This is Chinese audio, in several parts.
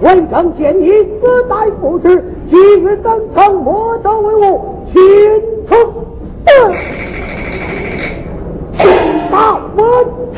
文成见你死代不知，今日登堂，我等为我亲传大文。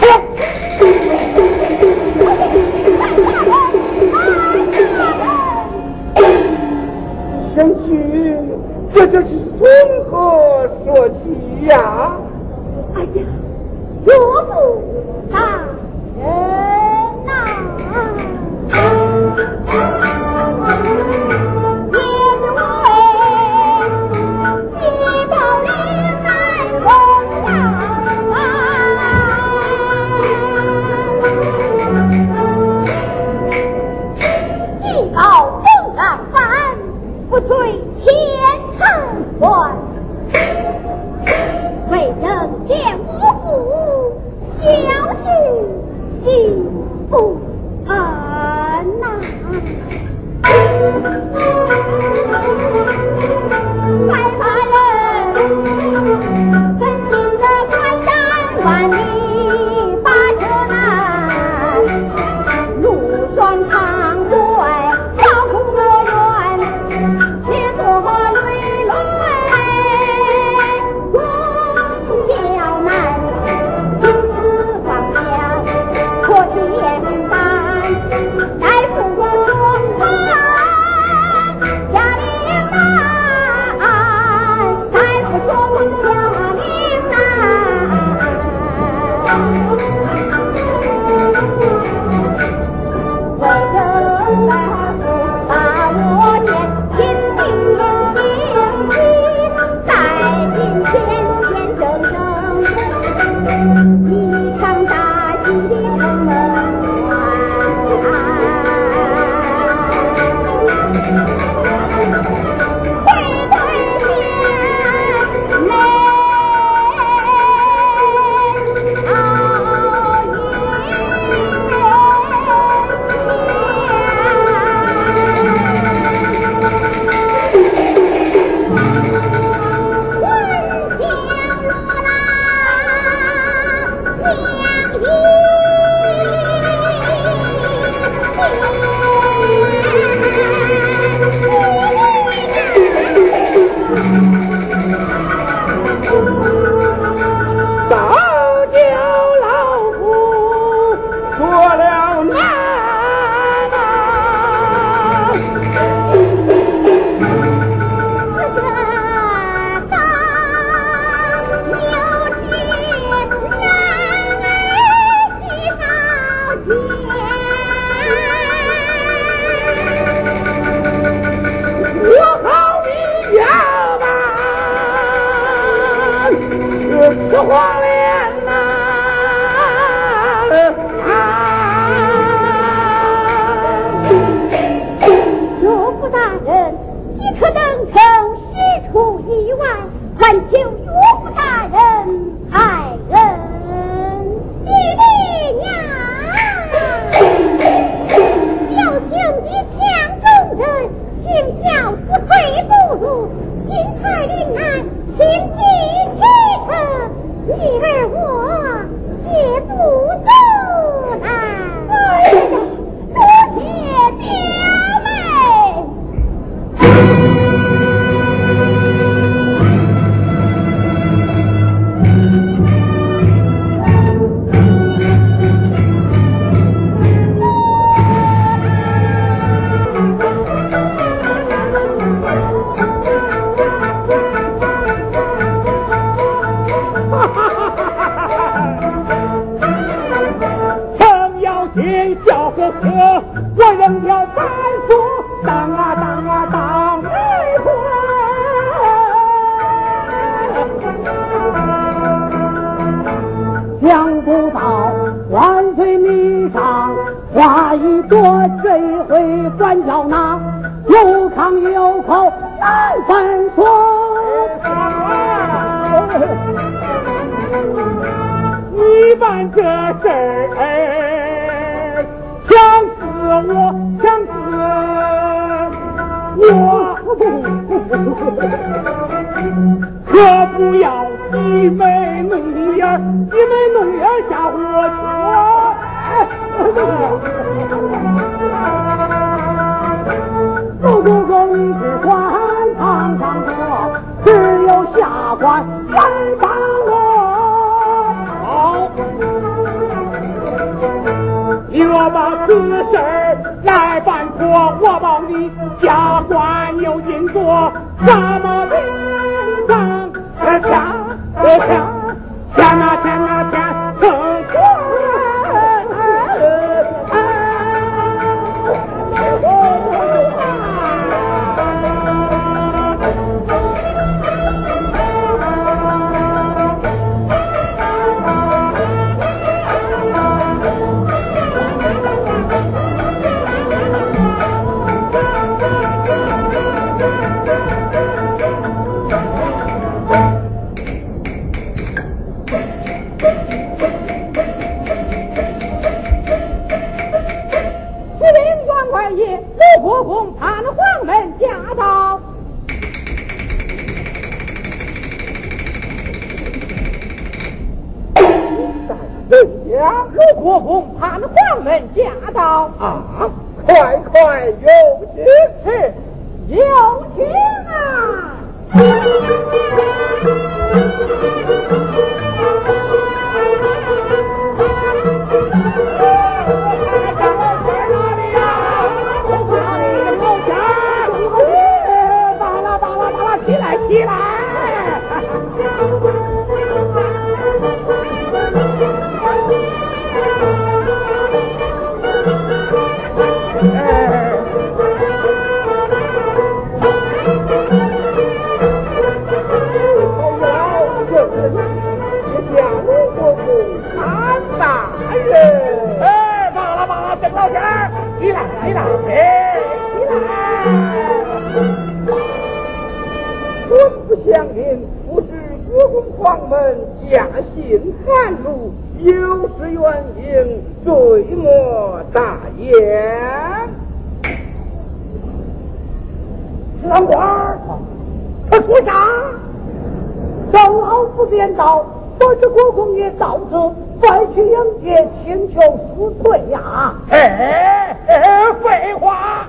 老夫便道，我是国公爷到此，快去迎接，请求赎罪呀！哎哎，废话，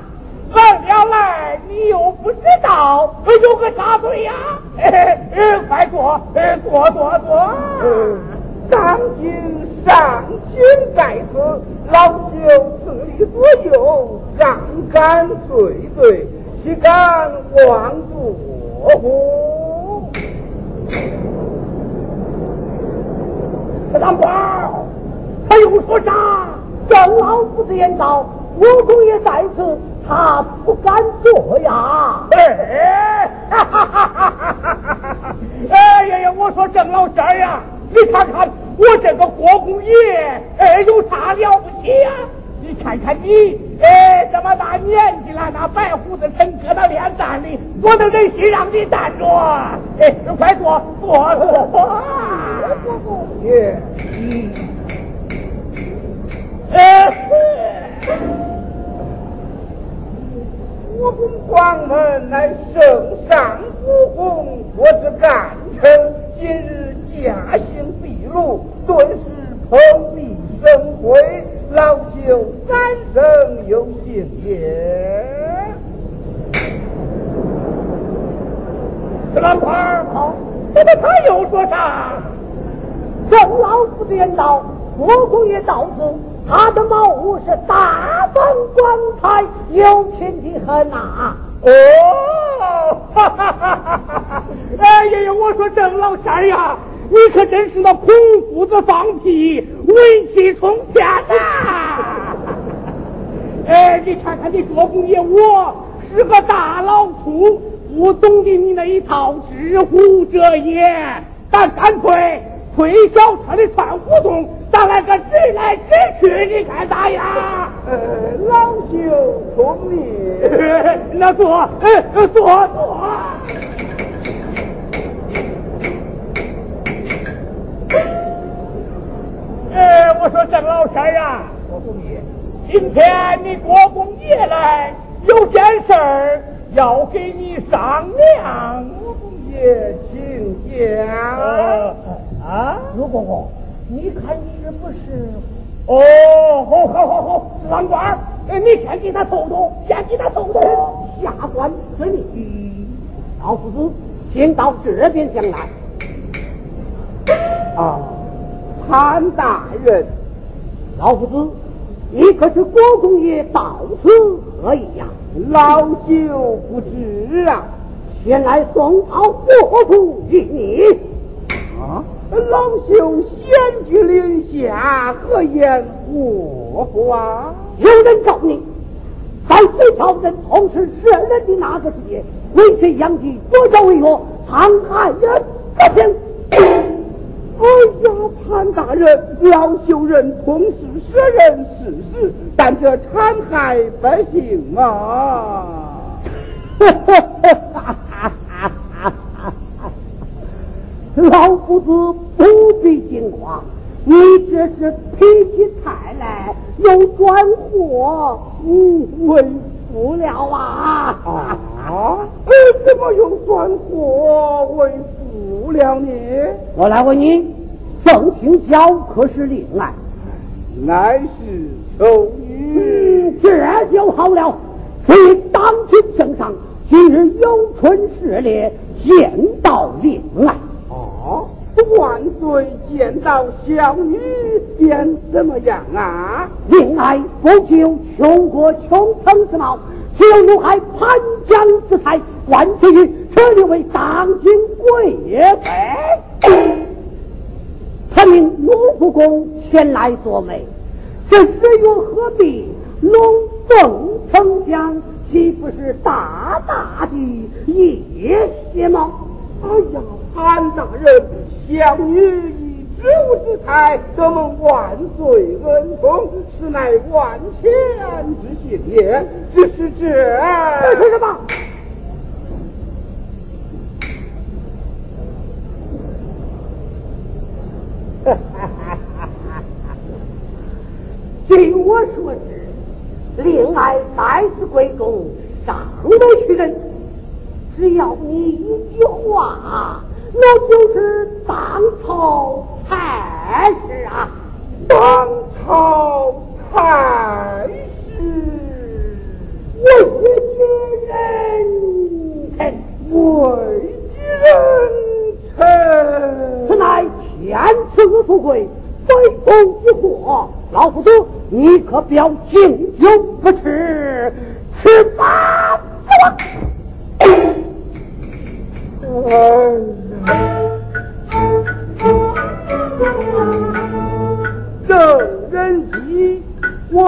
来了来，你又不知道有个啥罪呀？哎哎，快坐，哎坐坐坐。当今上卿在此，老朽自力所有，上敢罪罪，岂敢妄作乎？三官，他又说啥？郑老夫子言道，我公爷在此，他不敢做呀。哎，哈哈哈哈哈哈！哎呀呀，我说郑老仙儿呀，你看看我这个国公爷，哎，有啥了不起呀？你看看你，哎，这么大年纪了，那白胡子抻搁到脸蛋里，我都忍心让你担着。哎，快坐，坐坐。爷，嗯，哎，国公黄门乃圣上国公，我之干臣，今日驾幸秘鲁，顿时蓬荜生辉，老朽三生有幸也。石兰花儿好，那么他又说啥？郑老夫子言道，国公爷到此，他的茅屋是大放光彩，有钱的很呐、哦，哈哈哈哈哈哈！哎呀呀，我说郑老仙儿呀，你可真是那空夫子放屁，文气冲天呐、哎，你看看你做工爷，我是个大老粗，不懂得你那一套知乎者也。咱干脆推小车的串胡同，咱来个直来直去，你看咋样？呃，老朽聪明。那坐，呃，坐坐。我说郑老三啊，国公爷，今天你国公爷来，有件事儿要给你商量。国公爷，请讲。啊，陆公公，你看是不是？哦，好，好，好，好，郎官，你先给他透透，先给他透透。下官遵命。老夫子，请到这边讲来。啊，潘大人，老夫子，你可是国公爷到此何意呀？老朽不知啊。前来送讨国府与你。啊，老朽先居临下，何言国府啊？有人告你，在隋朝人同时杀人的那个时节，为谁养鸡，左脚为我，残害人不行。哎呀，潘大人，老朽人同是舍人事实，但这残害百姓啊！老夫子不必惊慌，你这是脾气太来，又转祸，嗯，为不了啊！啊，呃，怎么又转祸为不了你？我来问你，郑清霄可是令爱？乃是丑女。嗯，这就好了。所以当今圣上，今日有春试猎，见到令爱。哦，万岁见到小女便怎么样啊？令爱不久穷国穷城之貌，只有怒害潘江之才？万岁于这里为当今贵妃。他命卢护公前来作媒，这是与何必？龙凤呈祥岂不是大大的野些吗？哎呀，潘大人，小女以知物之才，得蒙万岁恩宠，实乃万千之幸也。只是这这是什么？据我所知，令爱在此贵中尚未去人，只要你一句话，那就是当朝太师啊！当朝差事，位举人臣，位举人臣，此乃天赐富贵，非公之祸。老夫子，你可不要敬酒不吃吃饭走。哎郑人基，我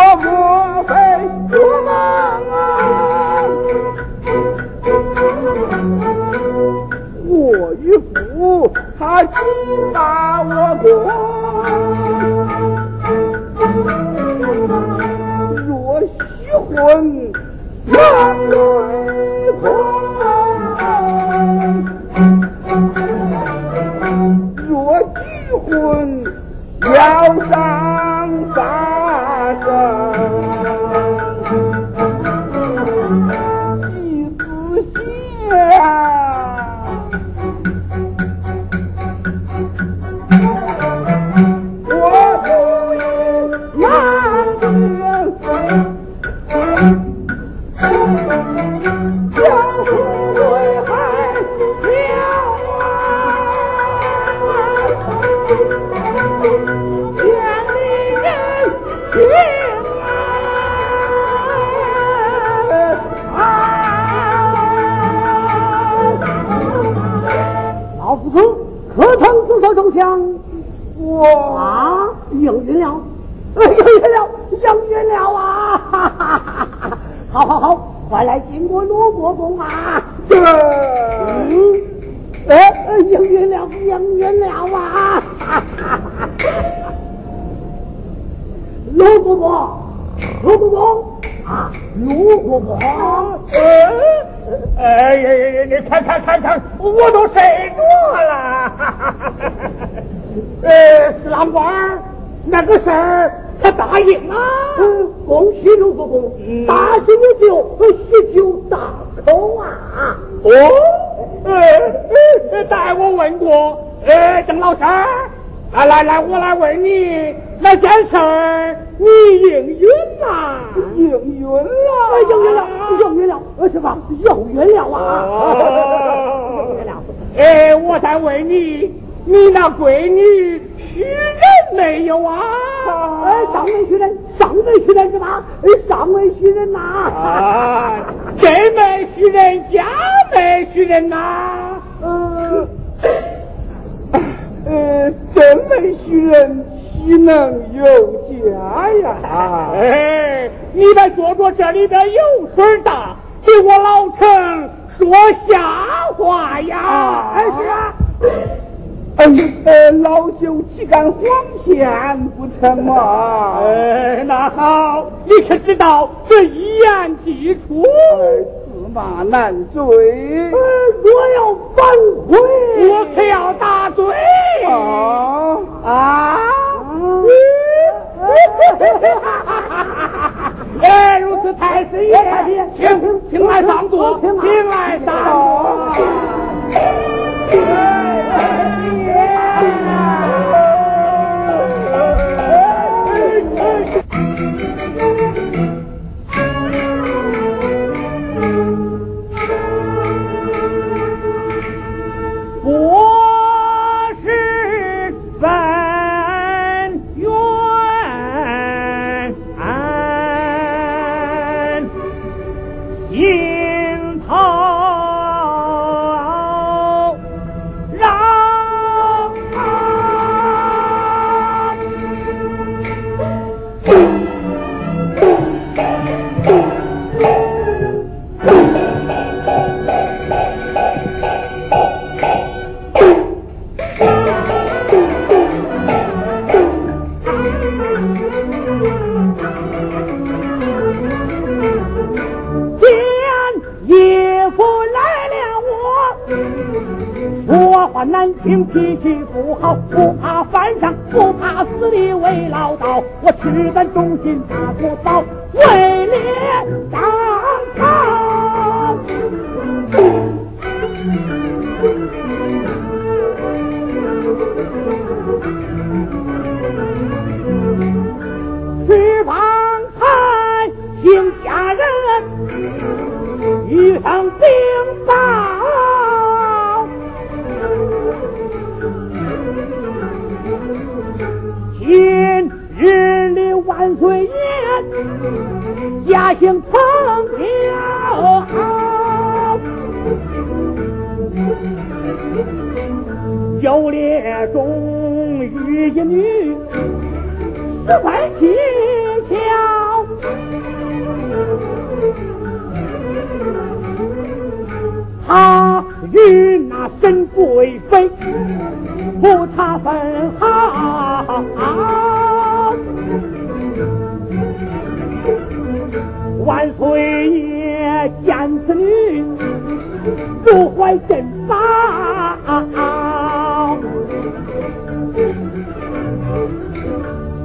卢国公，大喜有酒，喜酒大口啊！哦，呃，待我问过，呃，郑老师。来来来，我来问你，那件事儿你应允呐？应允了，应允了，应允了，是吧？应允了啊！应允了。哎，我再问你，你那闺女许人没有啊？哎，尚未许人，尚未许人是吧？尚未许人呐！啊，真没许人，假没许人呐？嗯。呃，真没许人，岂能有家呀？哎，你们坐着这里边油水大，给我老陈说瞎话呀！哎，是啊。呃，老朽岂敢谎骗不成嘛？哎，那好，你可知道这一言既出，驷马难追。若要反悔，我可要打罪啊啊！哎，如此，太师爷，请请来上座，请来上座。心大不嫂，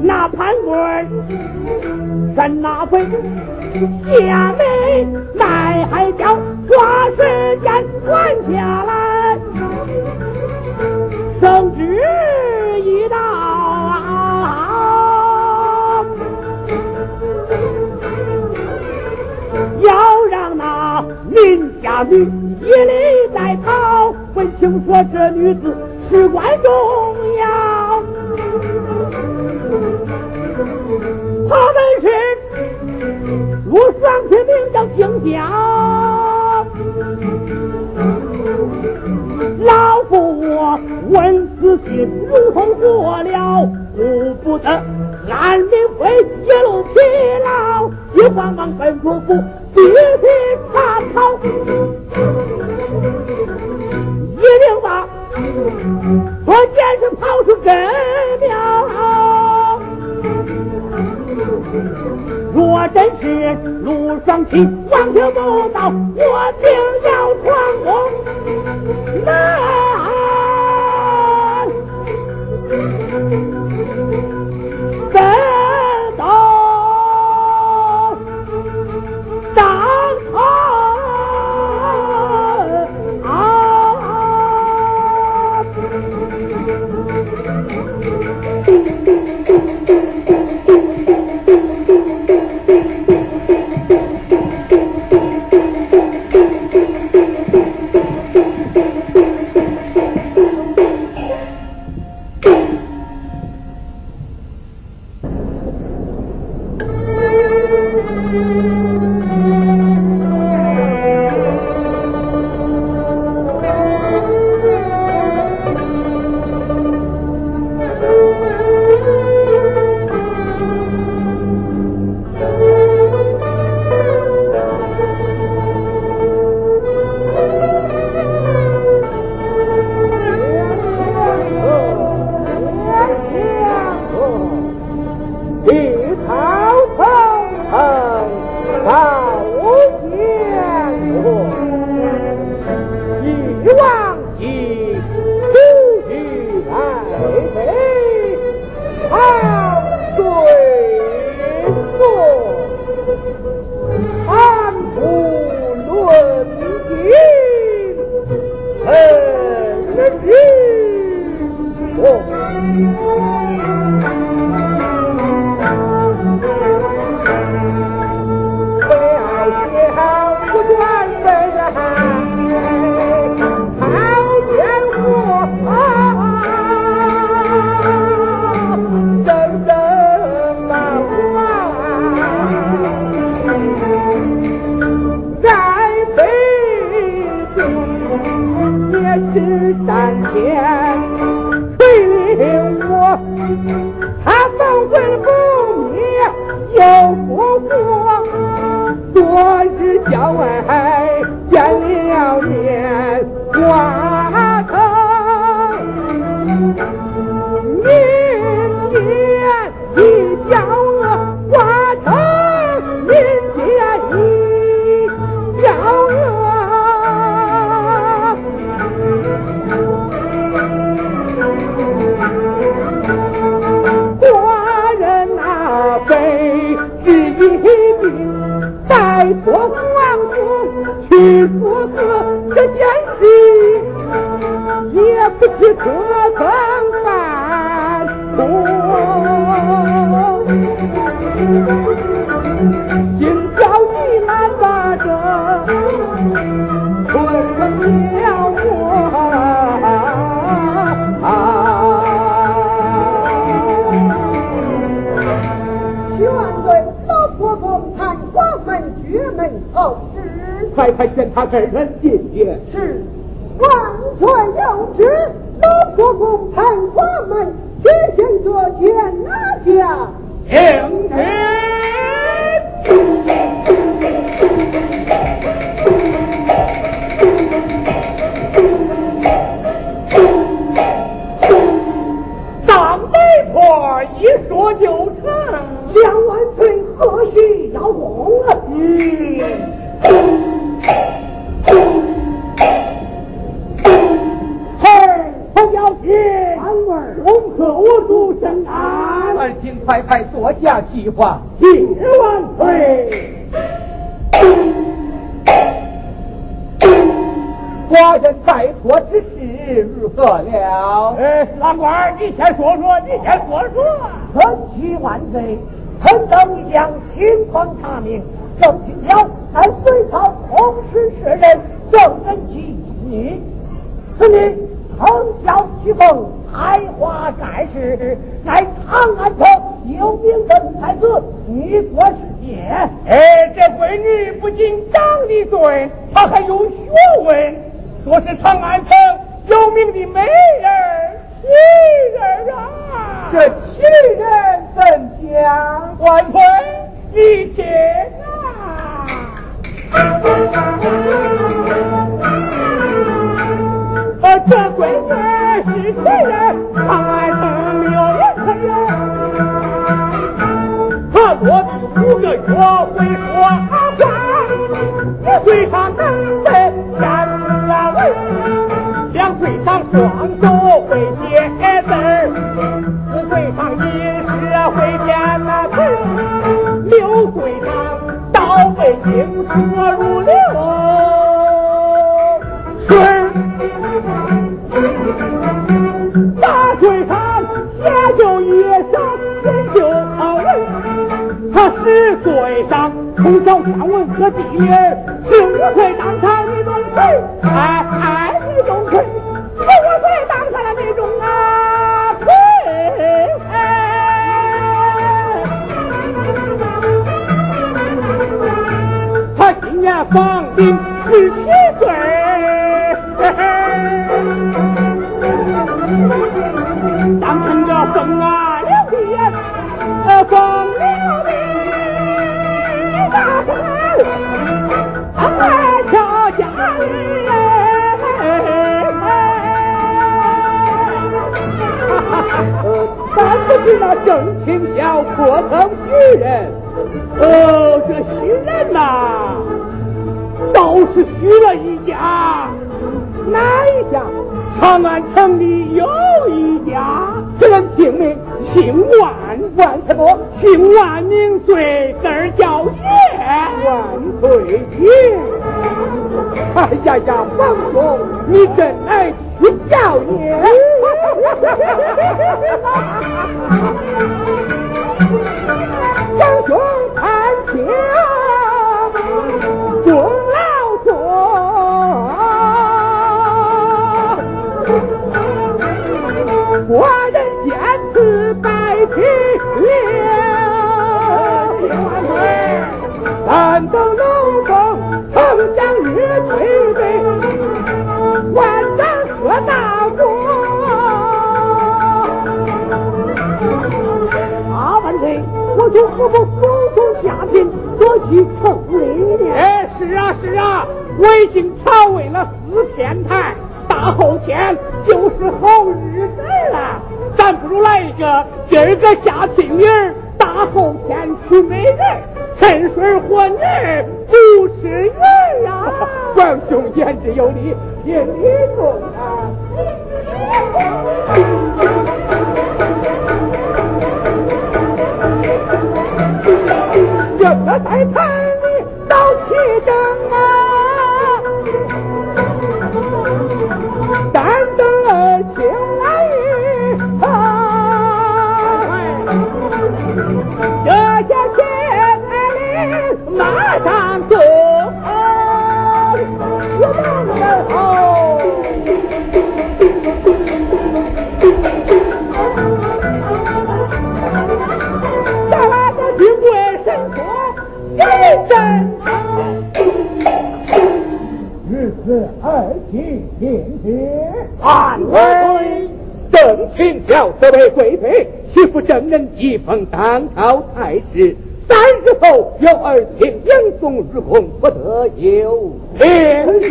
那判官审那回下眉奈还叫抓时间传下来。圣旨已到，要让那林家女一礼再逃。闻听说这女子是关中是陆双天名叫姓姜。老夫我闻此信，如同火燎，顾不得安民会一路疲劳，急慌忙奔出府，必须查讨，一定把陆双喜王听不到，我定可曾看出心焦急难把这春宵过啊全对老门绝门快快他开人你说是爹，哎，这闺女不仅长得俊，她还有学问，说是长安城有名的美人，奇人啊，这奇人怎讲？万岁，你听啊，啊，这闺女是奇人。五个月会说话，一岁上能背千字文，两岁上双手会写字儿，四岁上吟诗会填那词儿，六岁上倒背经说如上从小天文和地理，十五岁当上李钟锤，哎哎李钟锤，十五岁当上了李钟啊锤，他今年放兵那正清笑破头虚人。哦，这虚人呐，倒是虚了一家，哪一家？长安城里有一家，这人姓名姓万，万什么？姓万名岁，字叫叶，万岁爷。哎呀呀，王兄，你真爱取笑爷。哈哈哈哈哈哈哈哈哈哈我就何不手中下品，夺去成为呢？哎，是啊是啊，我已经朝为了四天台。大后天就是好日子了，咱不如来一个这位贵妃岂不正人即封当朝太师，三日后有儿亲迎送入宫，不得有偏见。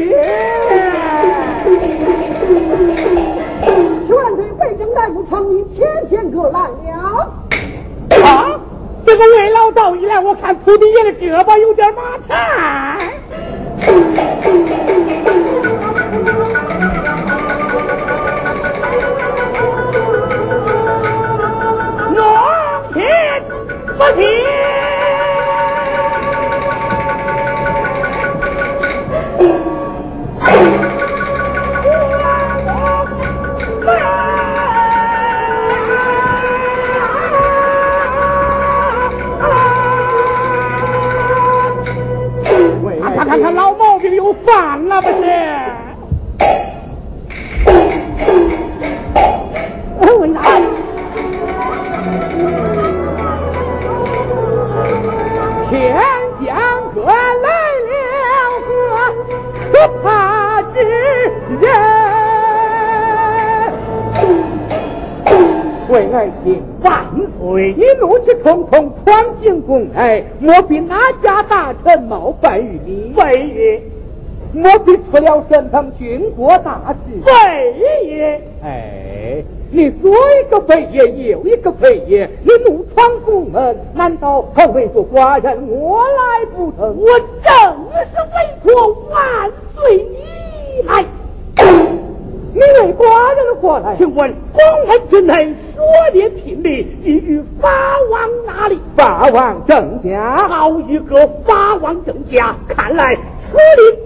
千万岁，北京大夫传你天天哥来了。啊，这个魏老道一来，我看徒弟爷的胳膊有点麻颤。完了，不是？我拿？天将哥来了个不怕之人。为爱卿万岁！你怒气冲冲闯进宫来，莫非哪家大臣冒犯于你？为。莫非出了什么军国大事？非也。哎，你左一个非也，右一个非也，你怒闯宫门，难道还为着寡人我来不成？我正是为国万岁你来。你为寡人过来？请问皇恩之内说的聘礼，你与法王哪里？法王正家，好一个法王正家！看来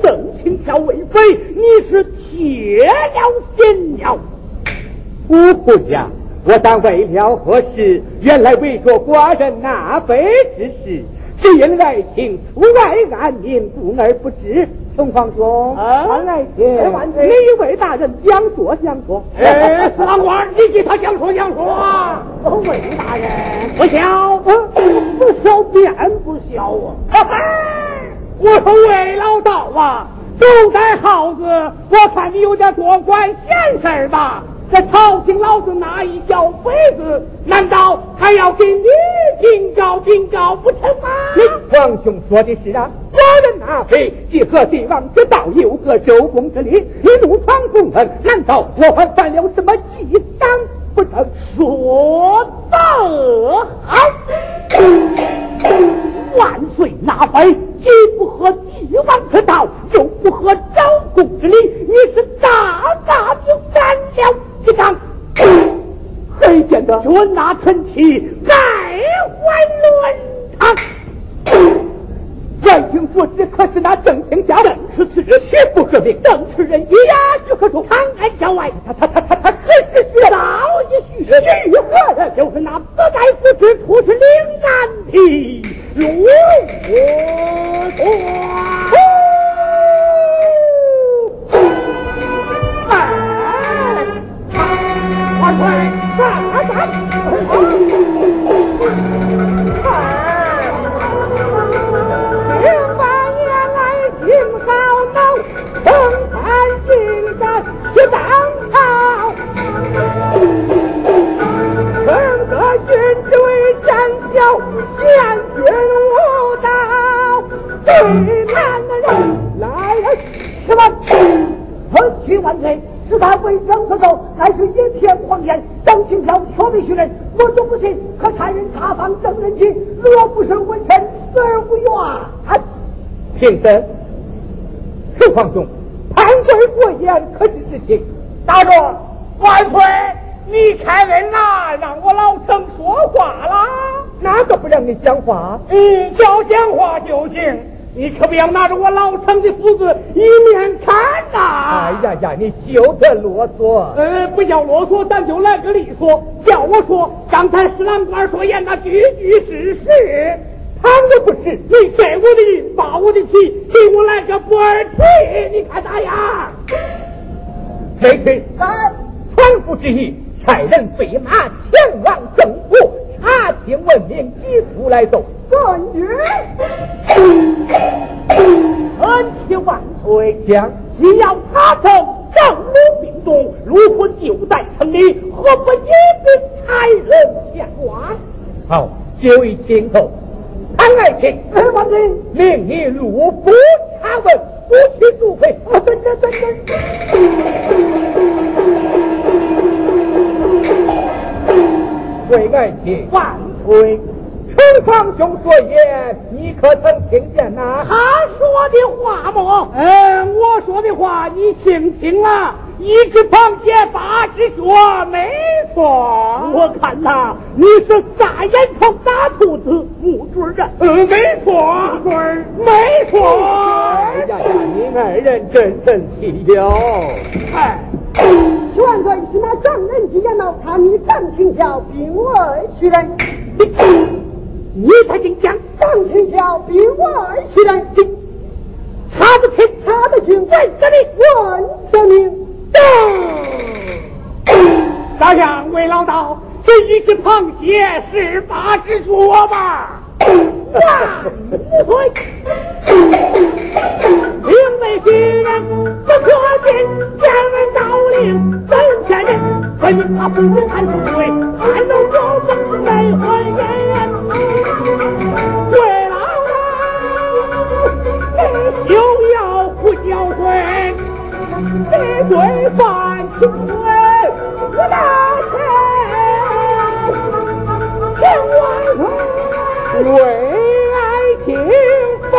邓青条为妃，你是铁了心了。不会呀，我当为了何事？原来为着寡人纳妃之事。只因爱情出外安民，故而不知。宋皇兄，啊，爱情，你为大人讲说讲说。哎，四郎官，你给他讲说讲说。魏大人，不孝，不孝便不孝啊！我说魏老道啊，都带耗子，我看你有点多管闲事吧。这朝廷老子那一小鬼子，难道还要给你警告警告不成吗？皇兄说的是啊，寡人纳妃，既和帝王之道，又合周公之礼，你怒闯宫门，难道我还犯了什么忌章不成？说得好，万岁纳妃，既不合帝王之道，又不合周公之礼，你是大大就干了。一张，谁见得君纳臣妻改换伦常？外卿所指可是那邓清家？正是此人，岂不合名？正是人一呀，就可说长安郊外，他他他他他何时去早一许许何人？就是那不在府之出是岭南的陆国。身，石皇兄，潘贵过言，可知实情？大众，万岁，你开恩呐，让我老臣说话啦。哪个不让你讲话？嗯，只要讲话就行。你可不要拿着我老程的斧子一面砍呐！哎呀呀，你休得啰嗦！呃，不叫啰嗦，咱就来个利索。叫我说，刚才石郎官说言那句句是实，倘若不是，你摘我的印，扒我的皮，给我来个不二气，你看咋样？黑黑，传父之意，差人飞马前往政府查清文明，急速来奏。遵旨。臣妾万岁，将既要查证正路并动，如果就在城里，何不一并差人前往？好，就一听头。卿，万岁。陈堂兄说言，你可曾听见呐？他说的话么？嗯，我说的话你听听了。一只螃蟹八只脚，没错。我看呐，你是大眼虫打兔子，木准的。嗯，没错，准，没错。哎呀呀，你二人真神奇了。哎，万岁，是那丈人之言了，看你张清孝并我二许人。你才竟讲张清桥比我二许人，查得清，查得清，问着你，问着你。大将魏老道，这一只螃蟹是八只脚吧？万岁！因为巨人不可见，见闻道令真骗人。分明他不如看书对，看到高僧没欢颜。一岁无大小万岁为爱情犯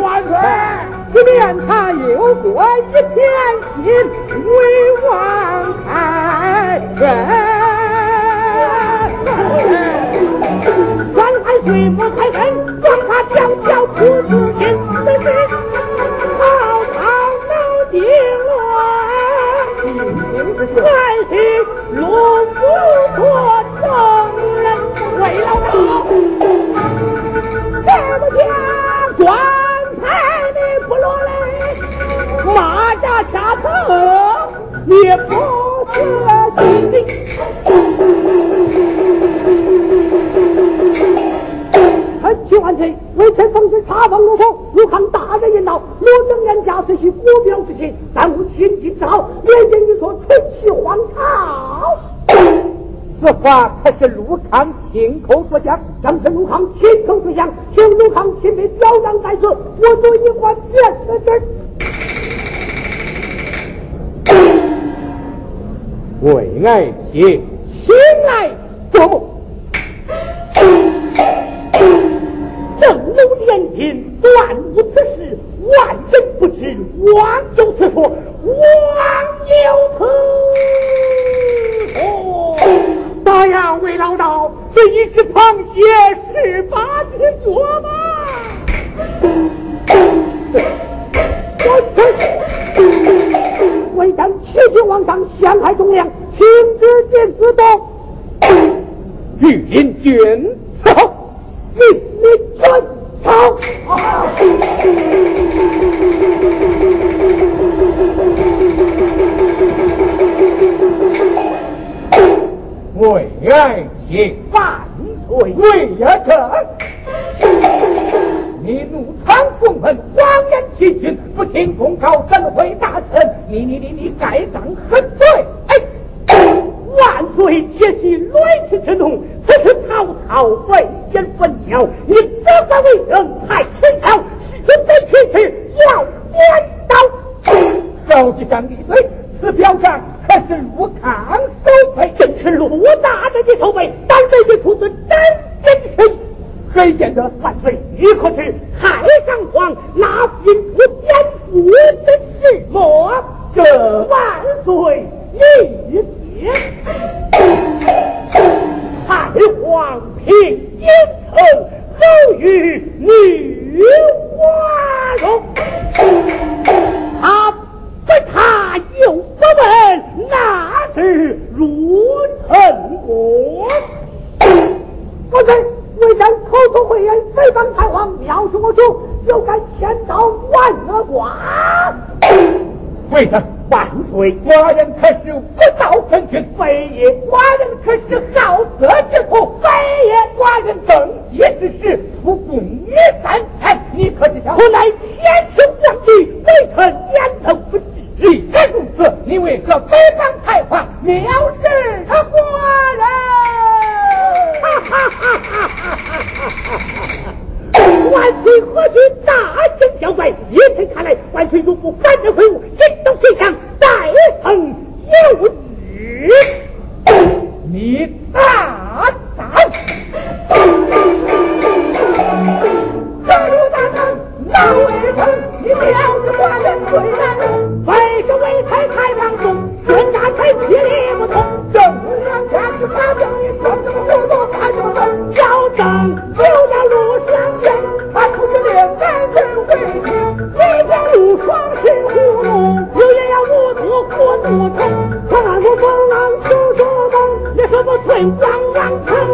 万岁一他过一心开恩不开恩光他娘叫出自心原是龙虎坡众人为了闹这不家棺材你不落泪马家下车你不辞辛臣去万岁臣奉旨查访龙宫武汉大人引道我等言家之许可是陆康亲口所讲，正是陆康亲口所讲，请陆康亲笔表彰在此，我对你还面子为爱情，倒。手机上闭嘴，此表上。可是陆康守备，正是陆大人的守备，胆备的出自真真实。谁见得万岁？你可知太上皇那兵不颠覆的事么？这万岁，你听，太皇平京城，后与女花容。他。不他又不问，那是入城国。不是为将口出秽言，诽谤太皇，藐视我主，又该千刀万恶剐。为什万岁？寡人可是不道分君，非也；寡人可是好色之徒，非也；寡人登阶之时，出宫女三千，你可知晓？我乃天子皇帝，为臣点头不知。既然如此，你为何诽谤太皇，藐视他国人？哈哈哈！万岁何惧大惊小怪？一臣看来，万岁如不赶着回屋，心动心想，再成有日。你大胆！大如大胆，那为臣你藐视寡人罪难。是为才太当中，冤家才劈裂不通。正不让天子把正义说，怎么走到他就问？要正就要路相见，他出去练财真费劲。一见路双心糊涂，有也要无足困不成。他暗中风浪就做梦，你说不寸光刚成。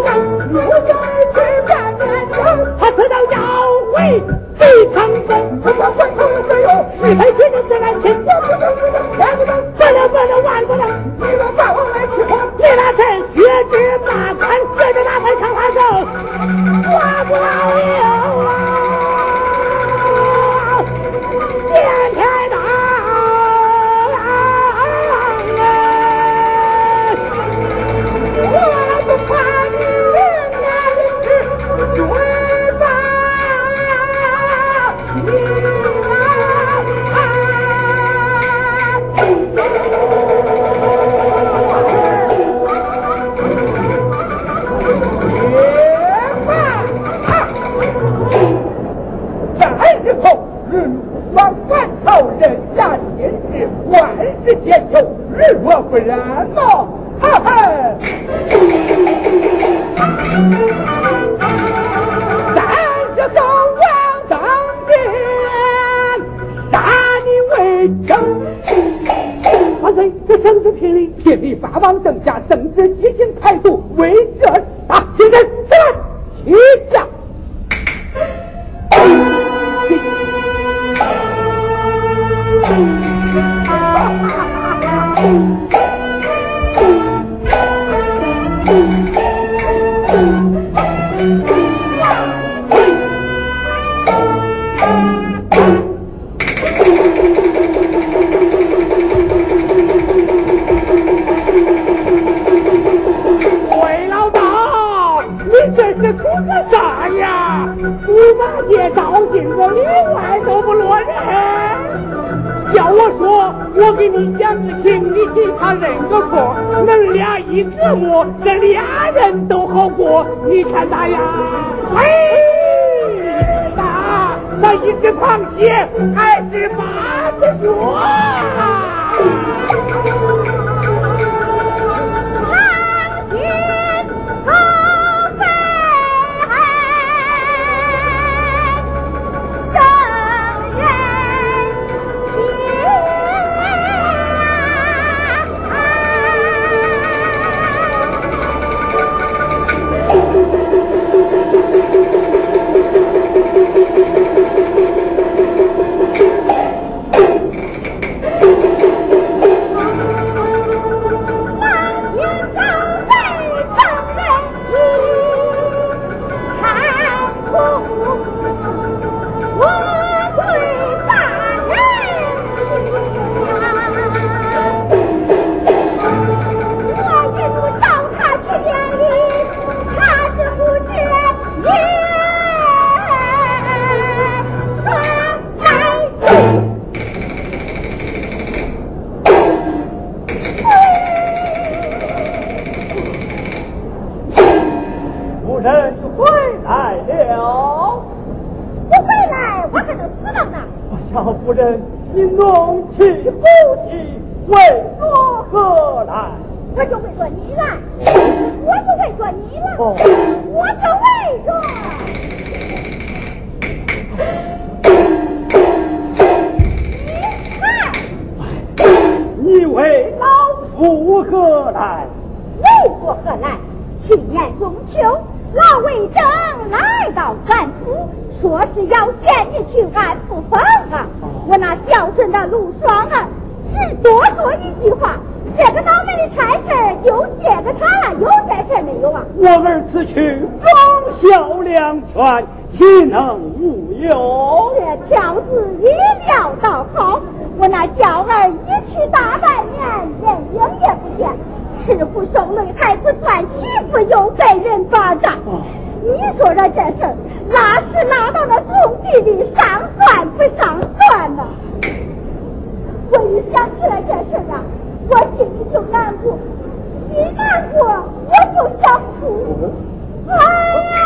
照镜子里外都不落人。叫我说，我给你讲个情，你给他认个错，恁俩一折磨，这俩人都好过。你看咋样？哎，那那一只螃蟹还是八只脚老夫何来？为国何来？去年中秋，老魏征来到安府，说是要见你去安抚房啊。我那孝顺的陆双啊，只多说一句话，这个倒霉的差事儿就借给他了，有这事没有啊？我儿此去忠孝两全，岂能无忧？这条子一料到好，我那娇儿一去大半年，人影也不见，吃苦受累还不算，媳妇又被人霸占。你说说这事儿，拉屎拉到那宗地里，上算不上算呢？我一想起来这事儿啊，我心里就难过，一难过我就想哭。哎呀，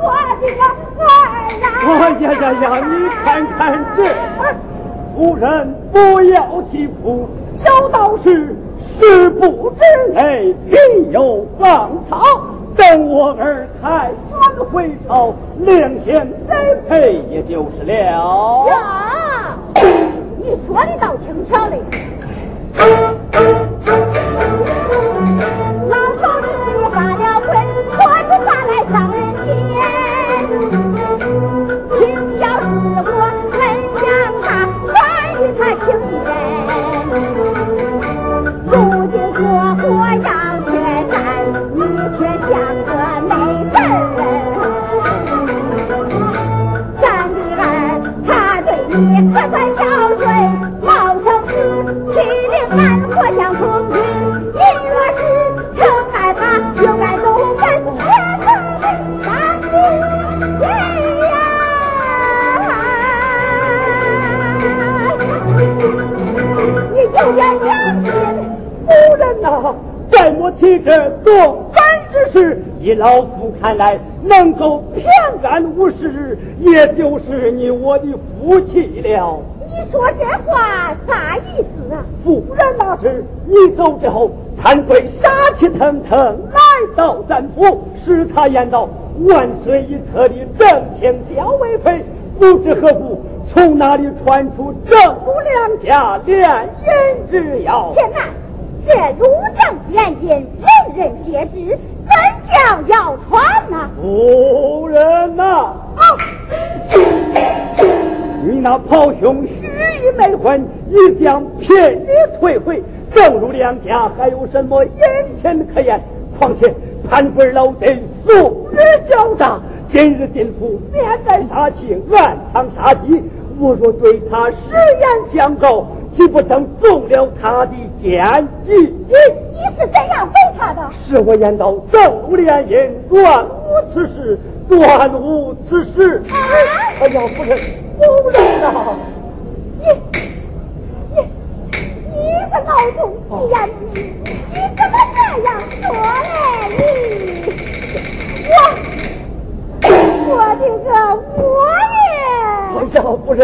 我的个儿呀！哎呀呀呀！你看看这，夫人不要啼哭，小道是十步之内必有芳草。等我儿开船回朝，两县栽培也就是了。呀，你说的倒轻巧嘞。在我提着做凡之事，以老夫看来，能够平安无事，也就是你我的福气了。你你说这话啥意思啊？夫人那是你走之后，潘贵杀气腾腾来到咱府，使他言道：“万岁一册的正卿小为妃，不知何故从哪里传出正府两家联姻之谣？”天哪，这如正联姻，人人皆知，怎叫谣传呢？夫人呐！你那袍兄许意没婚，已将骗你退回，正如两家还有什么眼前可言？况且潘贵老贼素日狡诈，今日进府面带杀气，暗藏杀机。我若对他实言相告，岂不成中了他的奸计？你你是怎样回他的？是我言道，正无联姻，断无此事，断无此事。啊哎呀，夫人，夫人呐！你你你个老东西呀！你你怎么这样说嘞？你我我的个我也！哎呀，夫人，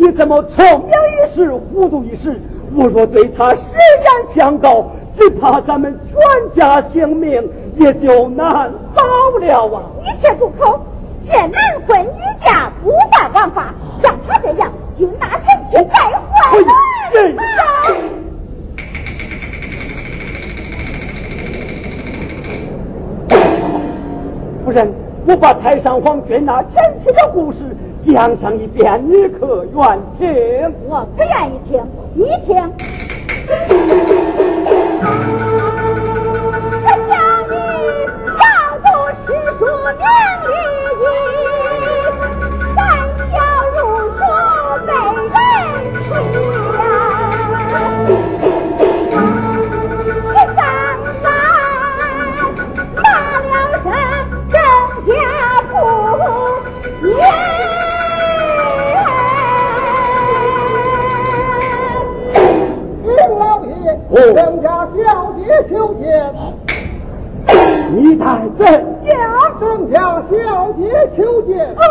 你怎么聪明一时，糊涂一时？我若对他实言相告，只怕咱们全家性命也就难保了啊！你且住口！这男婚女嫁不犯王法，像他这样就拿人去败坏了。夫人，我把太上皇君那前妻的故事讲上一遍，你可愿听？我不愿意听，你听。你在怎家郑家小姐求见。哦